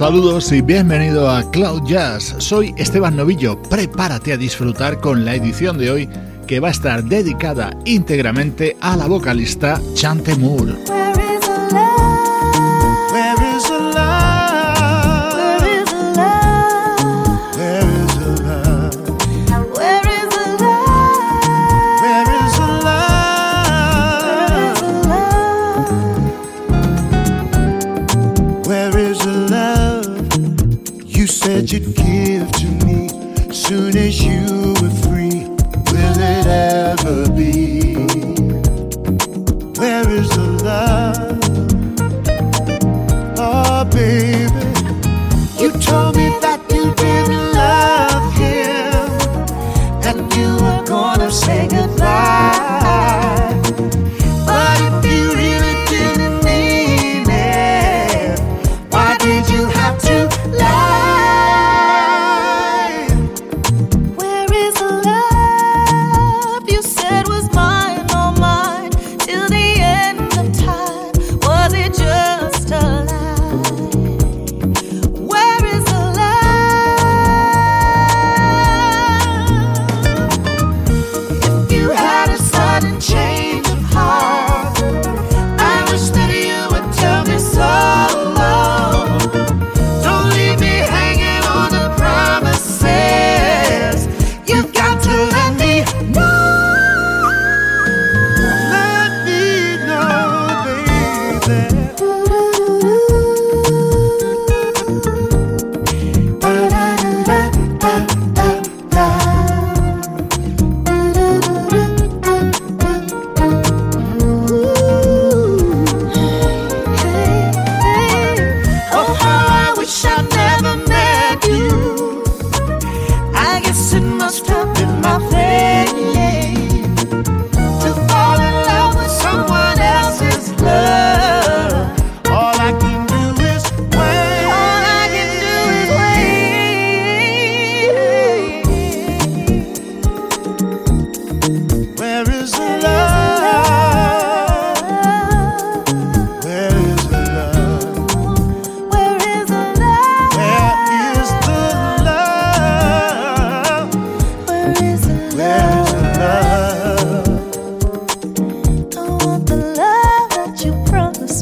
Saludos y bienvenido a Cloud Jazz. Soy Esteban Novillo. Prepárate a disfrutar con la edición de hoy que va a estar dedicada íntegramente a la vocalista Chante Moore. say goodbye.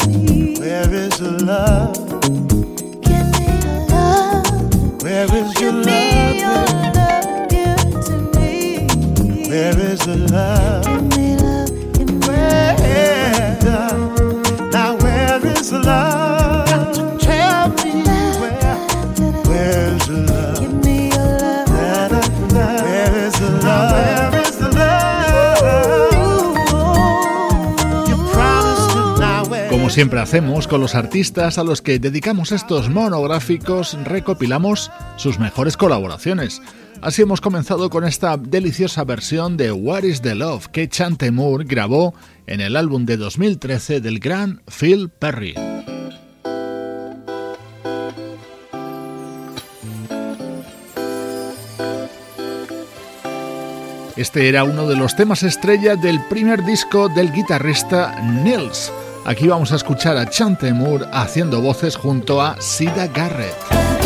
Where is the love? Give me your love. Where is love? Give me your love, give it to me. Where is the love? Siempre hacemos con los artistas a los que dedicamos estos monográficos, recopilamos sus mejores colaboraciones. Así hemos comenzado con esta deliciosa versión de What is the Love que Chante Moore grabó en el álbum de 2013 del gran Phil Perry. Este era uno de los temas estrella del primer disco del guitarrista Nils. Aquí vamos a escuchar a Chante Moore haciendo voces junto a Sida Garrett.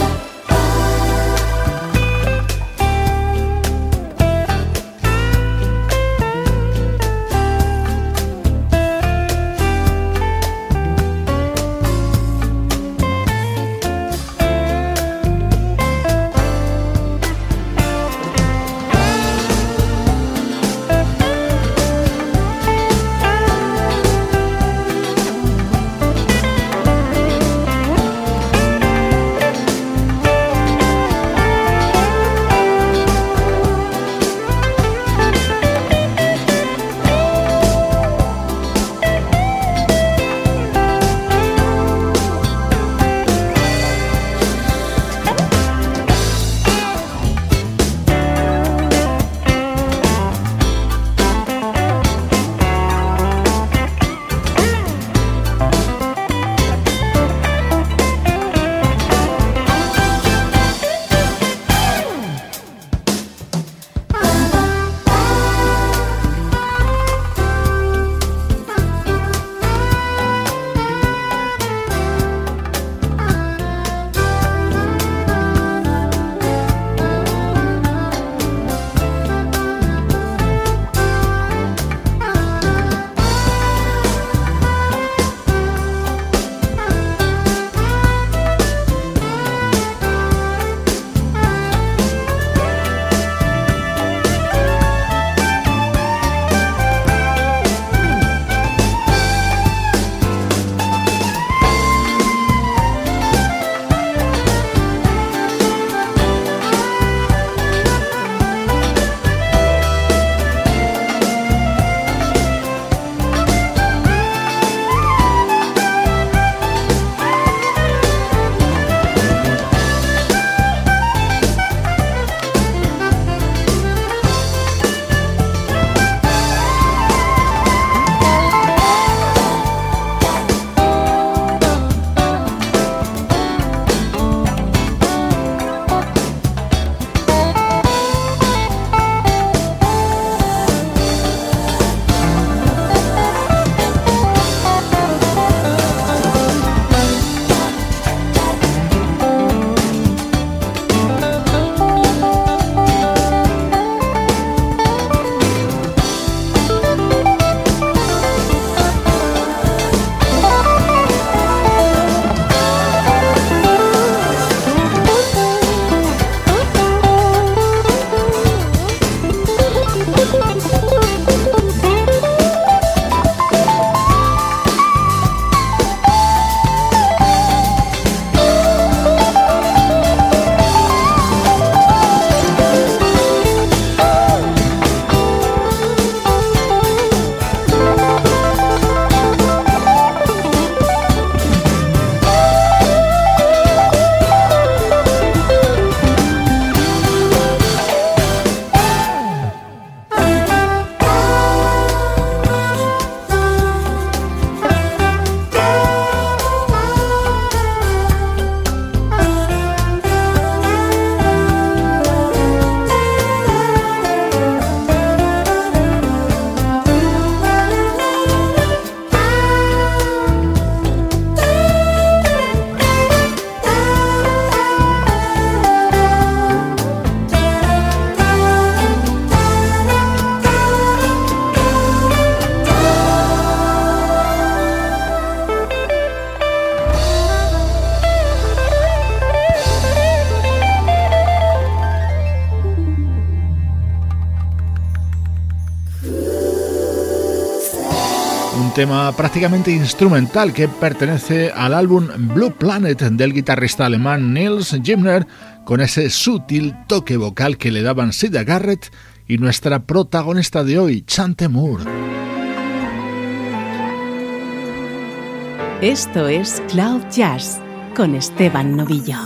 Tema prácticamente instrumental que pertenece al álbum Blue Planet del guitarrista alemán Nils Gimner, con ese sutil toque vocal que le daban Sida Garrett y nuestra protagonista de hoy, Chante Moore. Esto es Cloud Jazz con Esteban Novillo.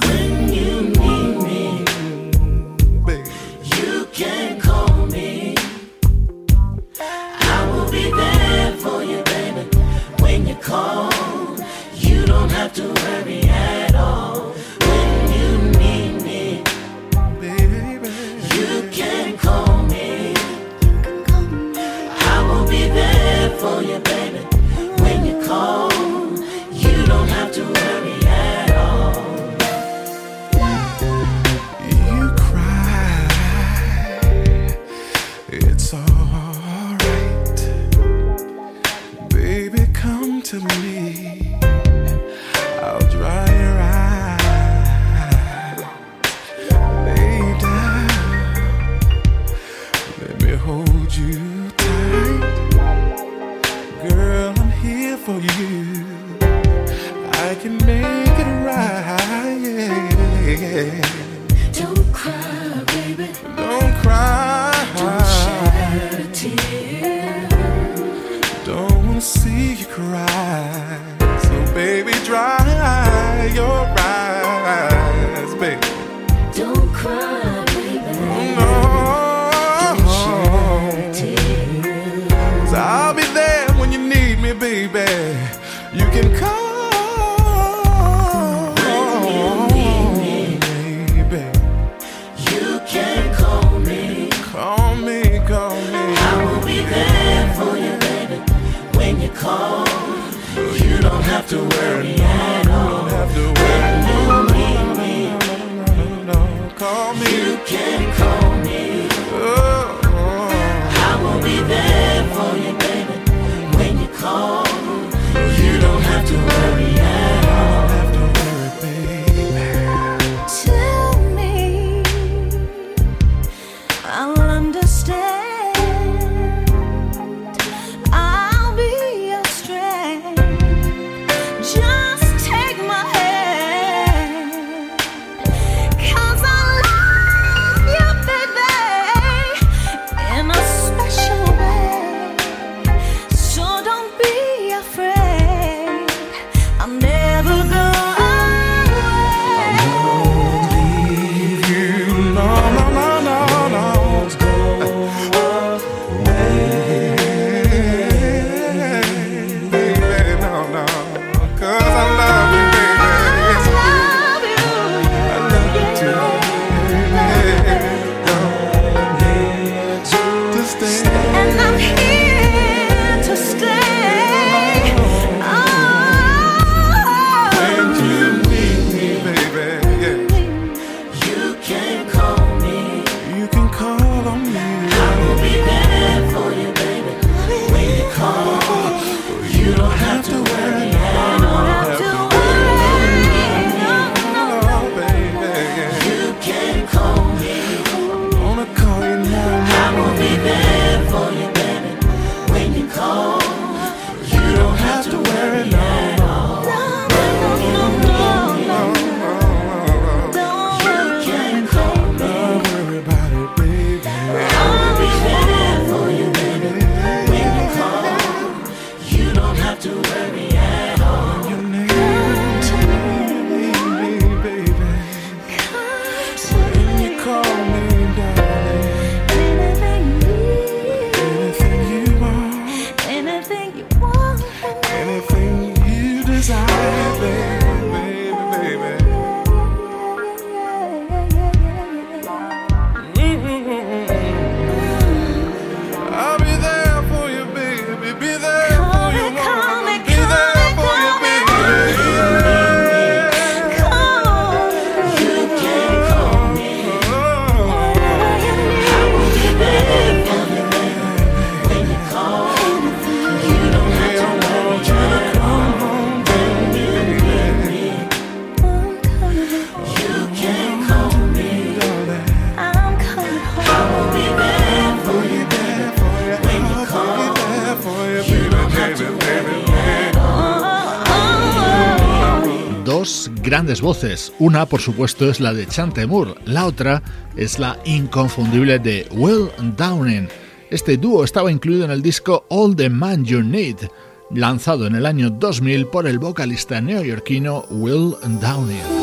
Grandes voces. Una, por supuesto, es la de Chante la otra es la inconfundible de Will Downing. Este dúo estaba incluido en el disco All the Man You Need, lanzado en el año 2000 por el vocalista neoyorquino Will Downing.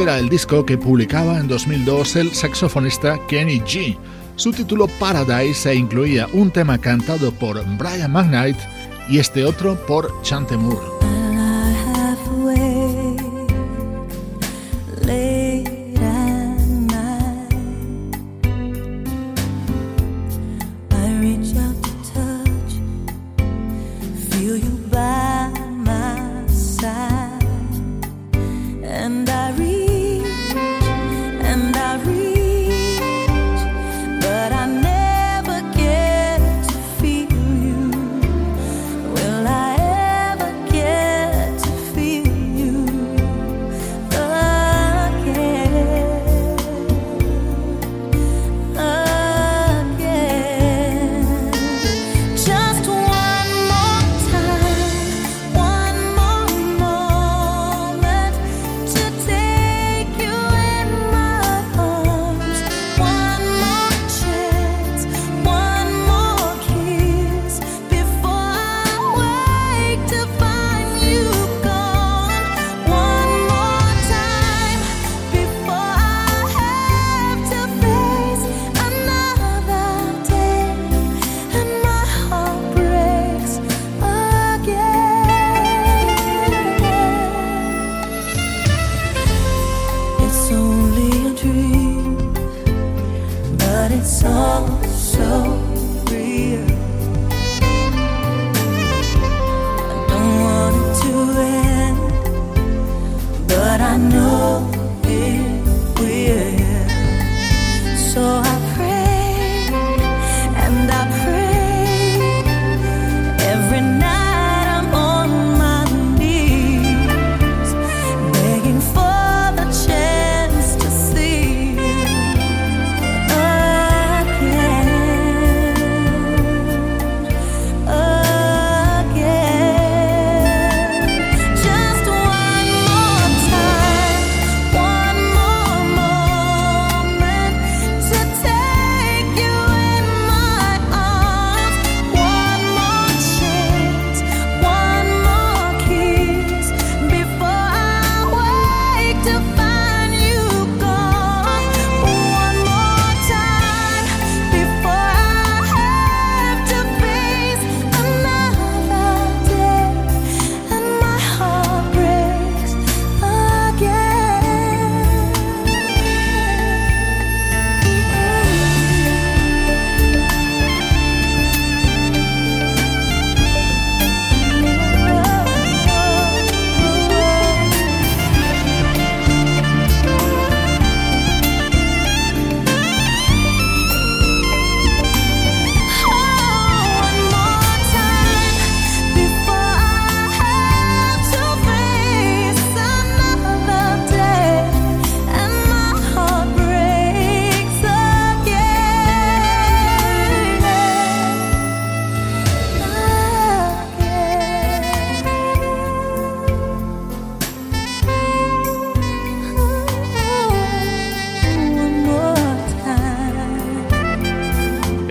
Era el disco que publicaba en 2002 el saxofonista Kenny G. Su título Paradise e incluía un tema cantado por Brian McKnight y este otro por Chante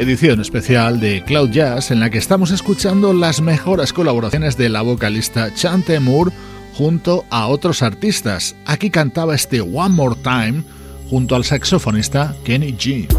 edición especial de Cloud Jazz en la que estamos escuchando las mejores colaboraciones de la vocalista Chante Moore junto a otros artistas. Aquí cantaba este One More Time junto al saxofonista Kenny G.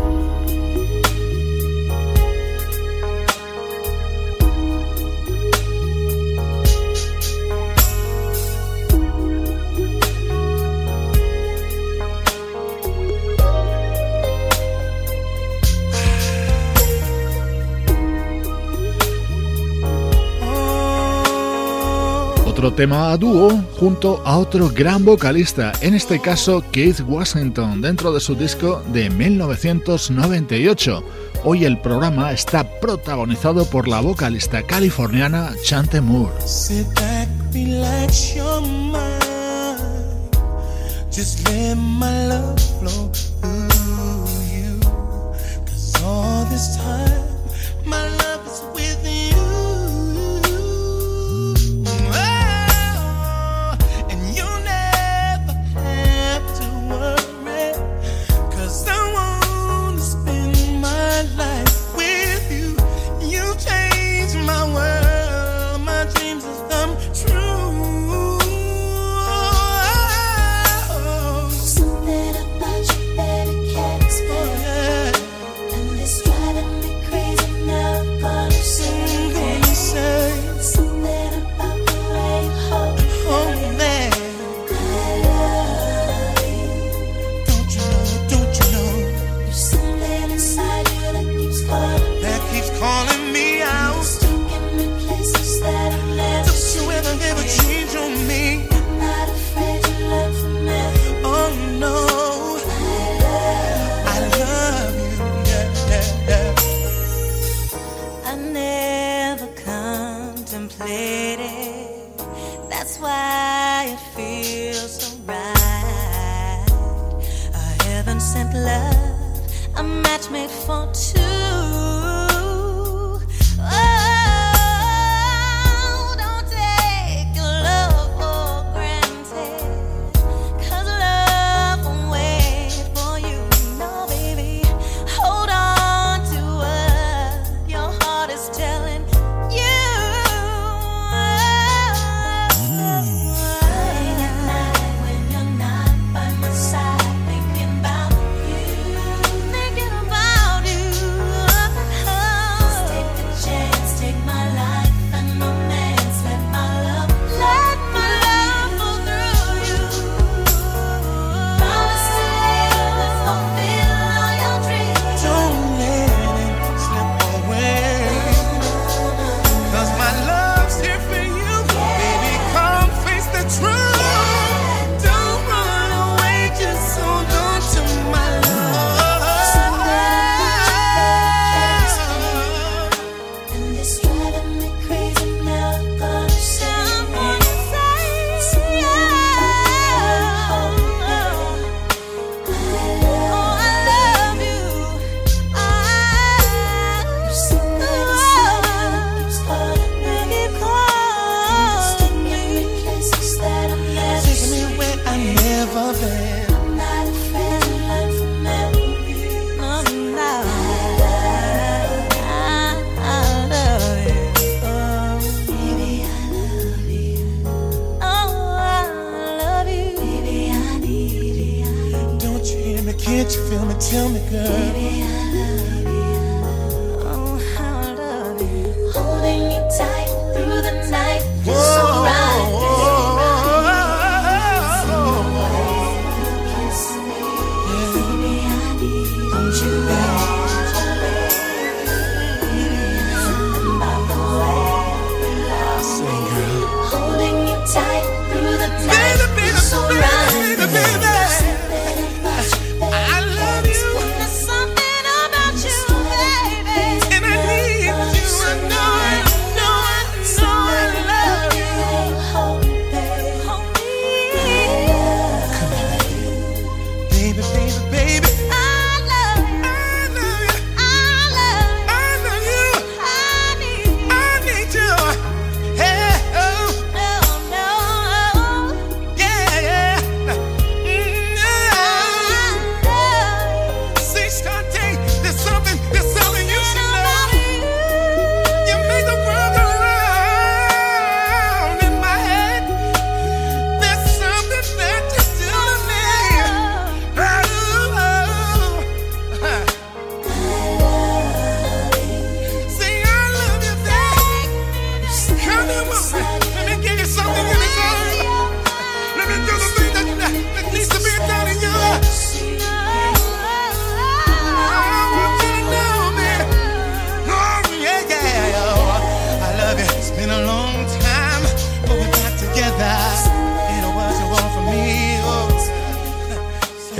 otro tema a dúo junto a otro gran vocalista, en este caso Keith Washington, dentro de su disco de 1998. Hoy el programa está protagonizado por la vocalista californiana Chante Moore.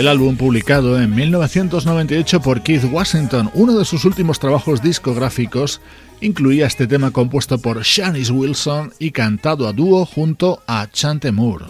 el álbum publicado en 1998 por Keith Washington, uno de sus últimos trabajos discográficos, incluía este tema compuesto por Shanice Wilson y cantado a dúo junto a Chante Moore.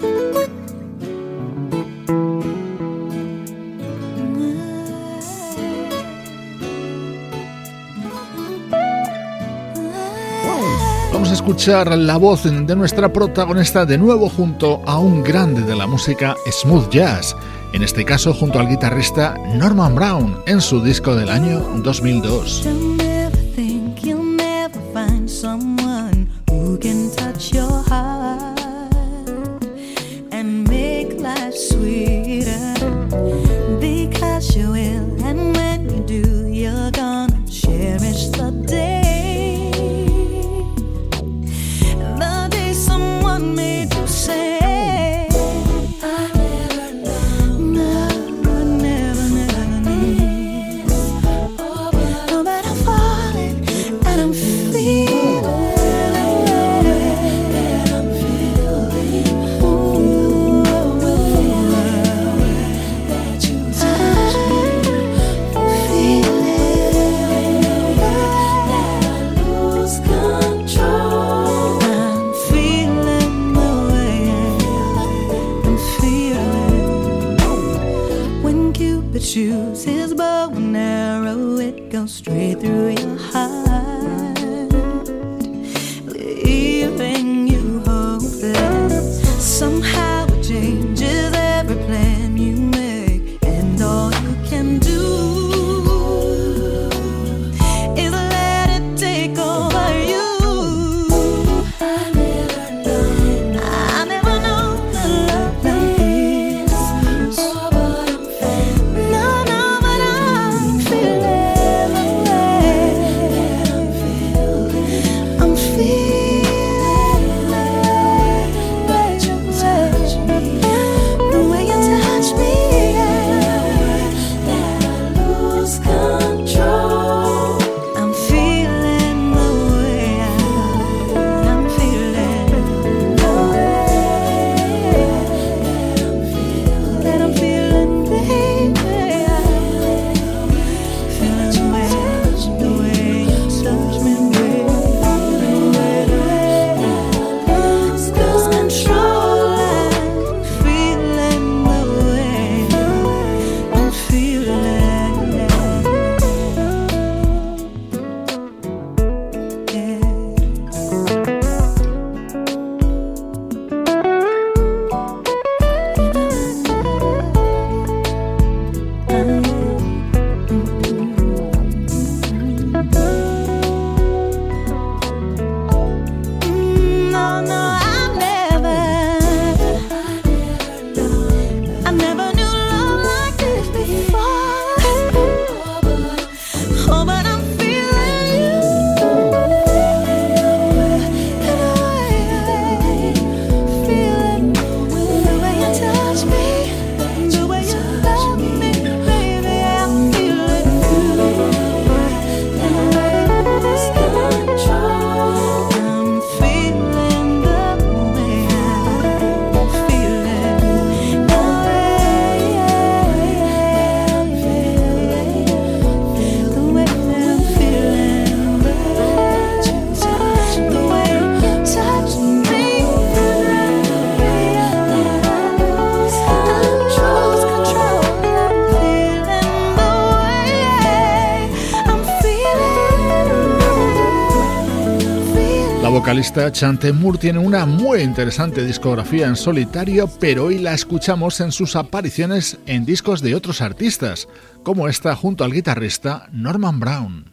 Vamos a escuchar la voz de nuestra protagonista de nuevo junto a un grande de la música smooth jazz en este caso junto al guitarrista Norman Brown en su disco del año 2002. La vocalista Chante Moore tiene una muy interesante discografía en solitario, pero hoy la escuchamos en sus apariciones en discos de otros artistas, como esta junto al guitarrista Norman Brown.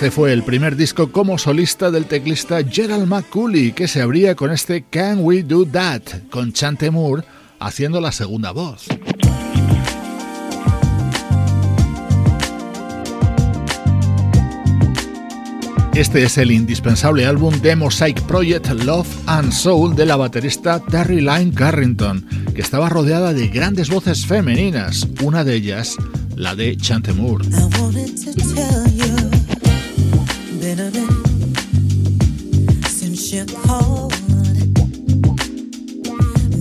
Este fue el primer disco como solista del teclista Gerald McCulley, que se abría con este Can We Do That, con Chante Moore haciendo la segunda voz. Este es el indispensable álbum de Mosaic Project Love and Soul de la baterista Terry Lyne Carrington, que estaba rodeada de grandes voces femeninas, una de ellas la de Chante Moore.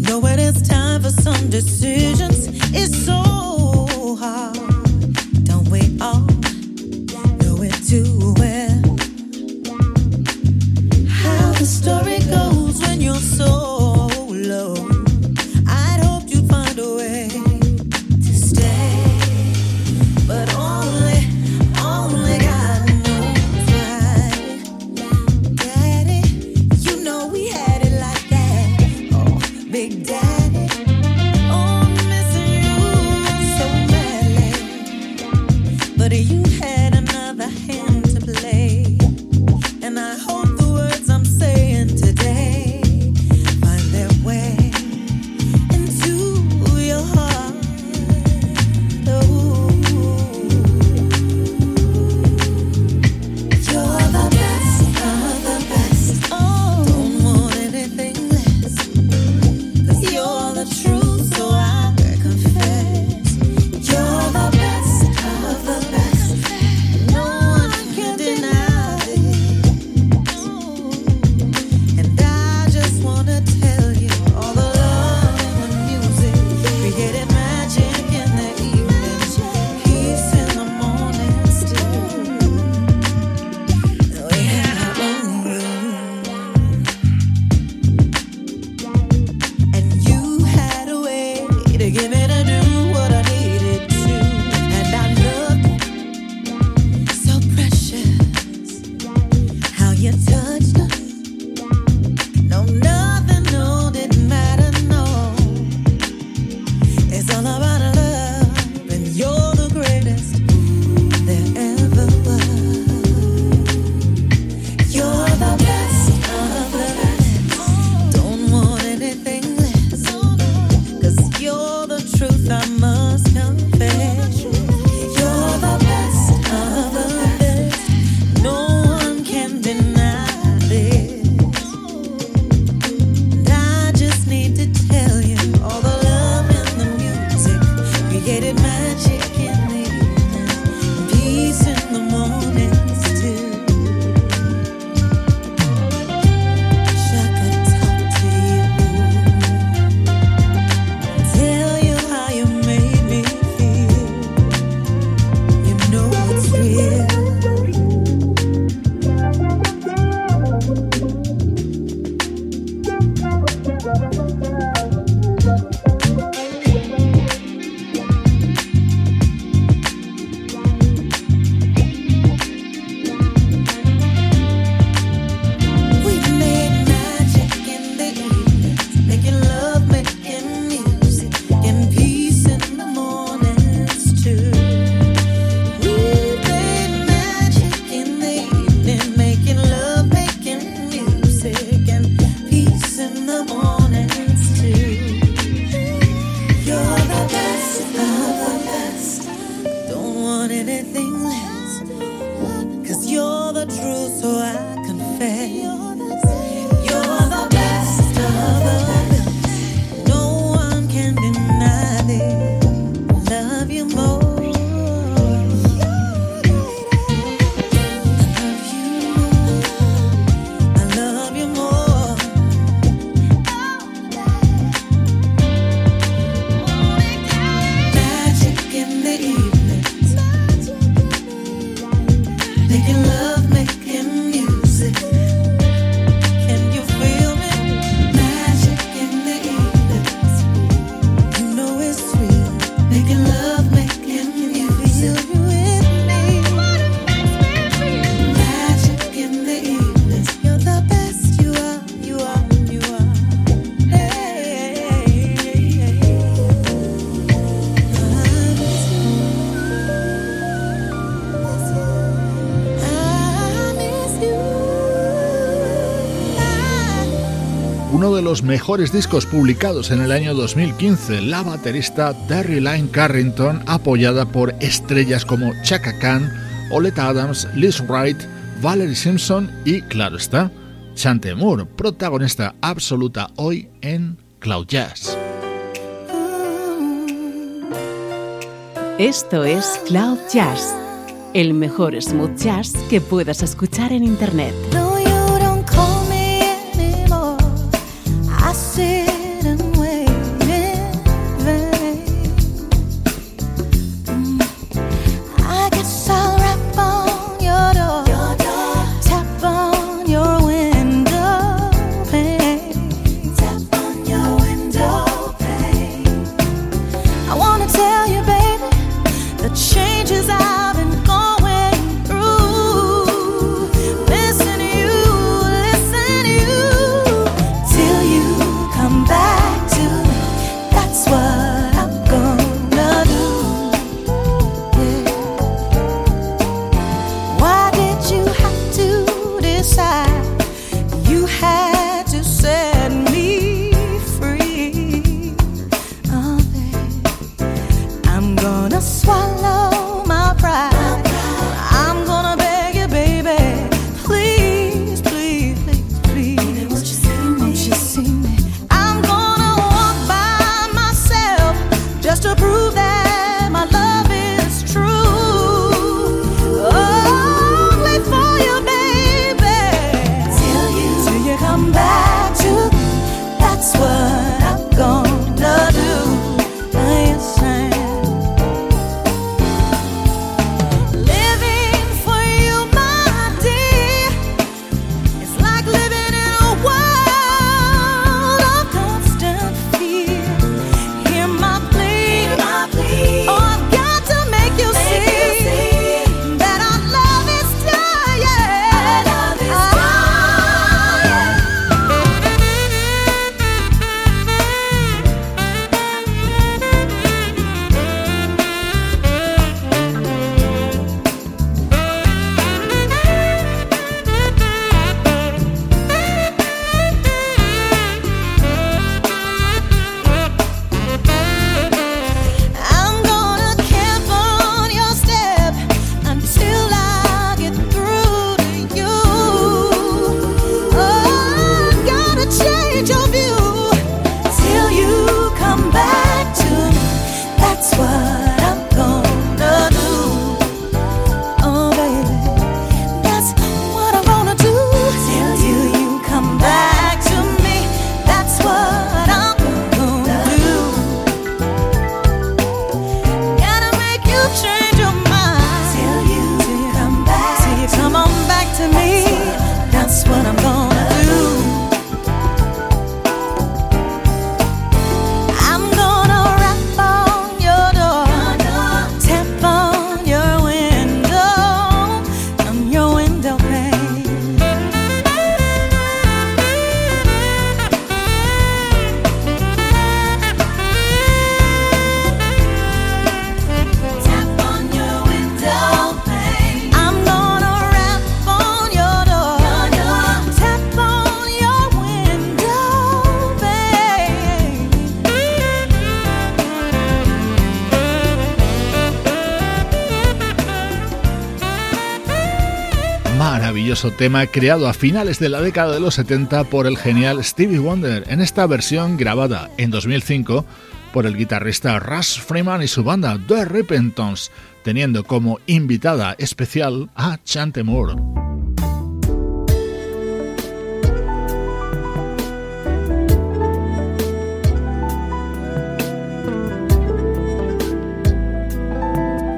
Know it is time for some decisions. Los mejores discos publicados en el año 2015, la baterista Terry Lyne Carrington, apoyada por estrellas como Chaka Khan, Oleta Adams, Liz Wright, Valerie Simpson y, claro está, Chante Moore, protagonista absoluta hoy en Cloud Jazz. Esto es Cloud Jazz, el mejor smooth jazz que puedas escuchar en Internet. Maravilloso tema creado a finales de la década de los 70 por el genial Stevie Wonder en esta versión grabada en 2005 por el guitarrista Russ Freeman y su banda The Repentance, teniendo como invitada especial a Chante Moore.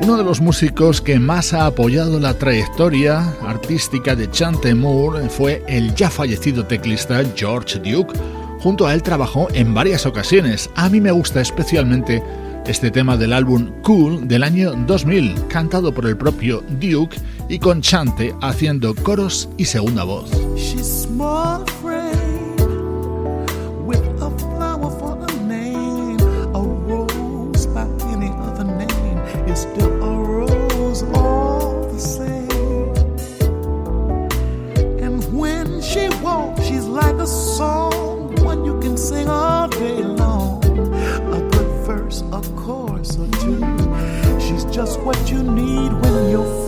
Uno de los músicos que más ha apoyado la trayectoria artística de Chante Moore fue el ya fallecido teclista George Duke. Junto a él trabajó en varias ocasiones. A mí me gusta especialmente este tema del álbum Cool del año 2000, cantado por el propio Duke y con Chante haciendo coros y segunda voz. a song, one you can sing all day long. A good verse, a chorus or two. She's just what you need when you're.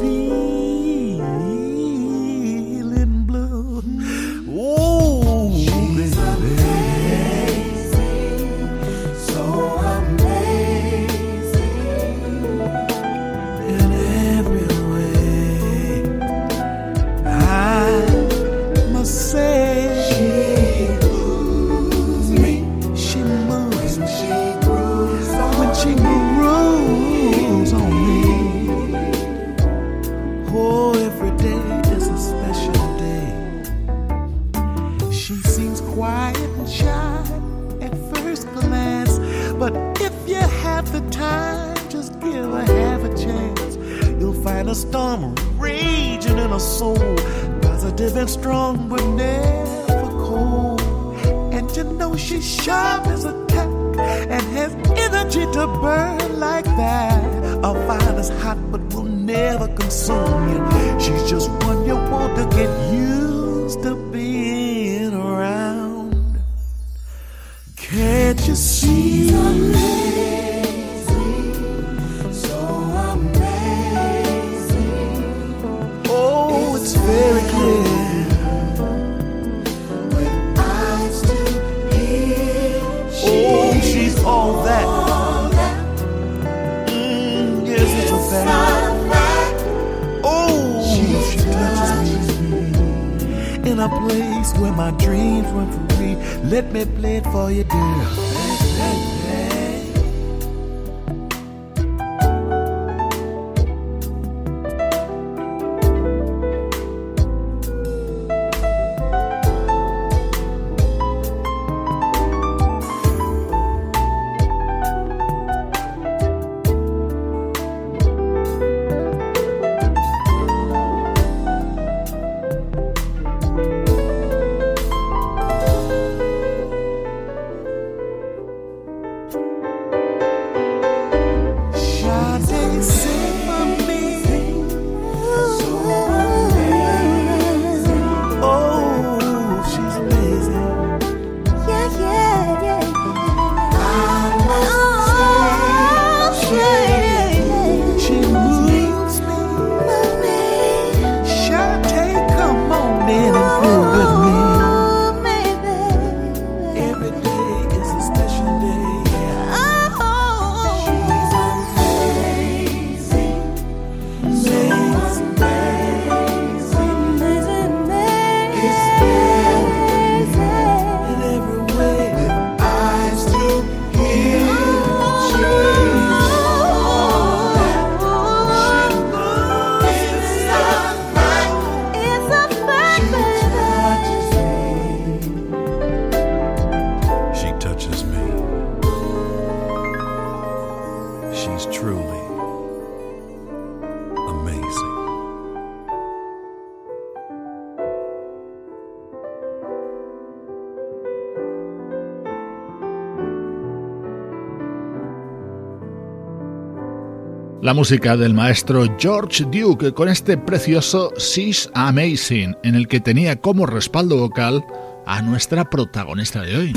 La música del maestro George Duke con este precioso She's Amazing, en el que tenía como respaldo vocal a nuestra protagonista de hoy.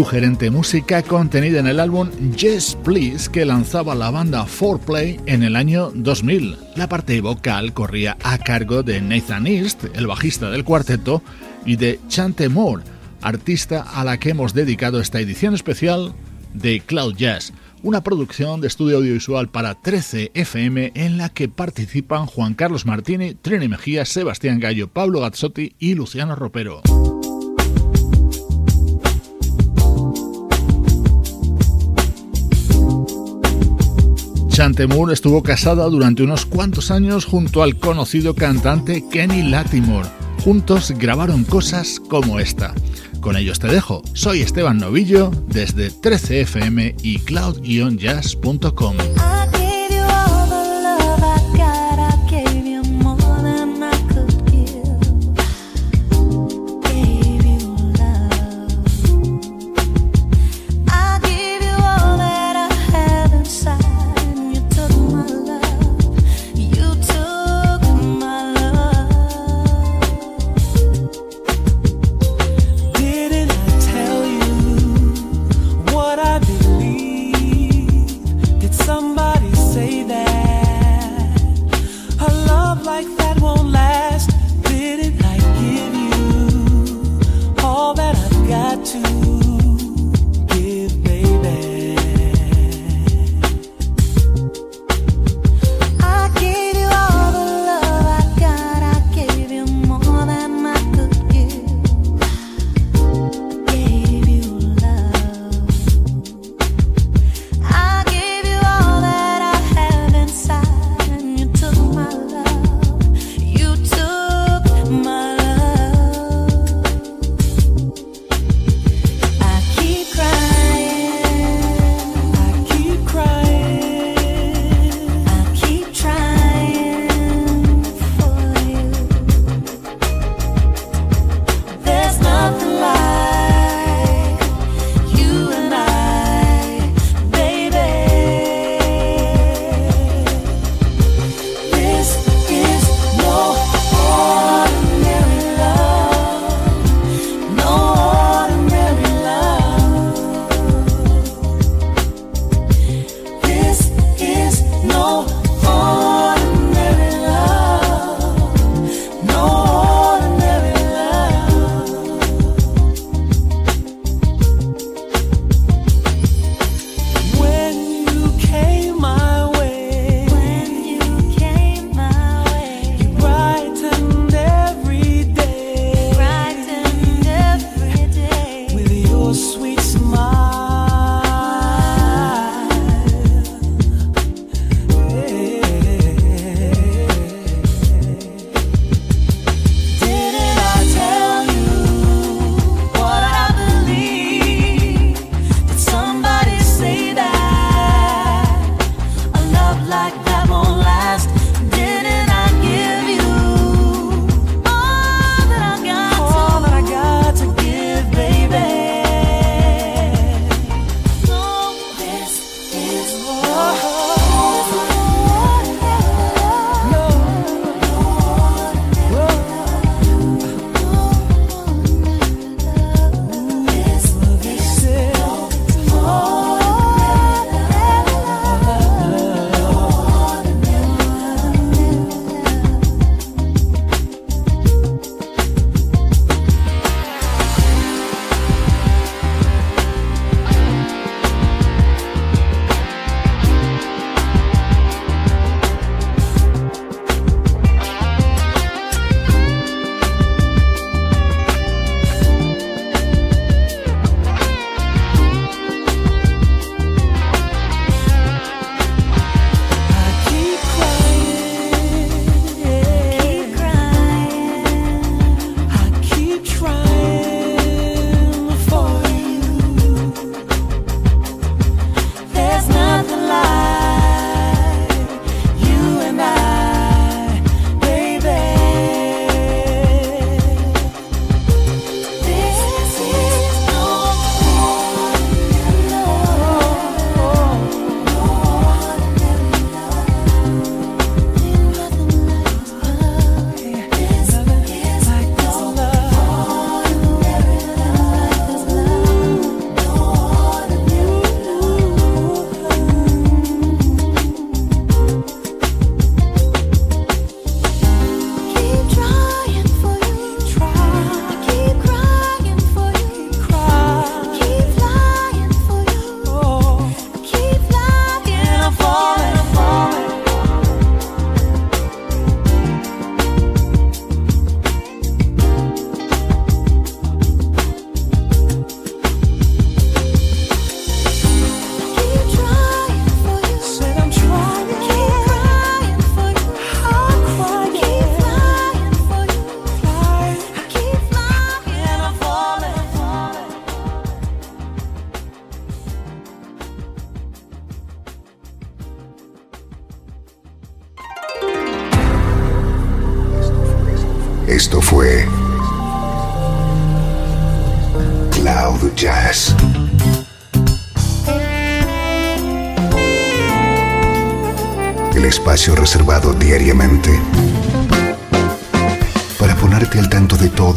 Sugerente música contenida en el álbum Yes Please que lanzaba la banda 4Play en el año 2000. La parte vocal corría a cargo de Nathan East, el bajista del cuarteto, y de Chante Moore, artista a la que hemos dedicado esta edición especial de Cloud Jazz, una producción de estudio audiovisual para 13 FM en la que participan Juan Carlos Martini, Trini Mejía, Sebastián Gallo, Pablo Gazzotti y Luciano Ropero. Chantemur estuvo casada durante unos cuantos años junto al conocido cantante Kenny Latimore. Juntos grabaron cosas como esta. Con ellos te dejo. Soy Esteban Novillo desde 13fm y cloud-jazz.com.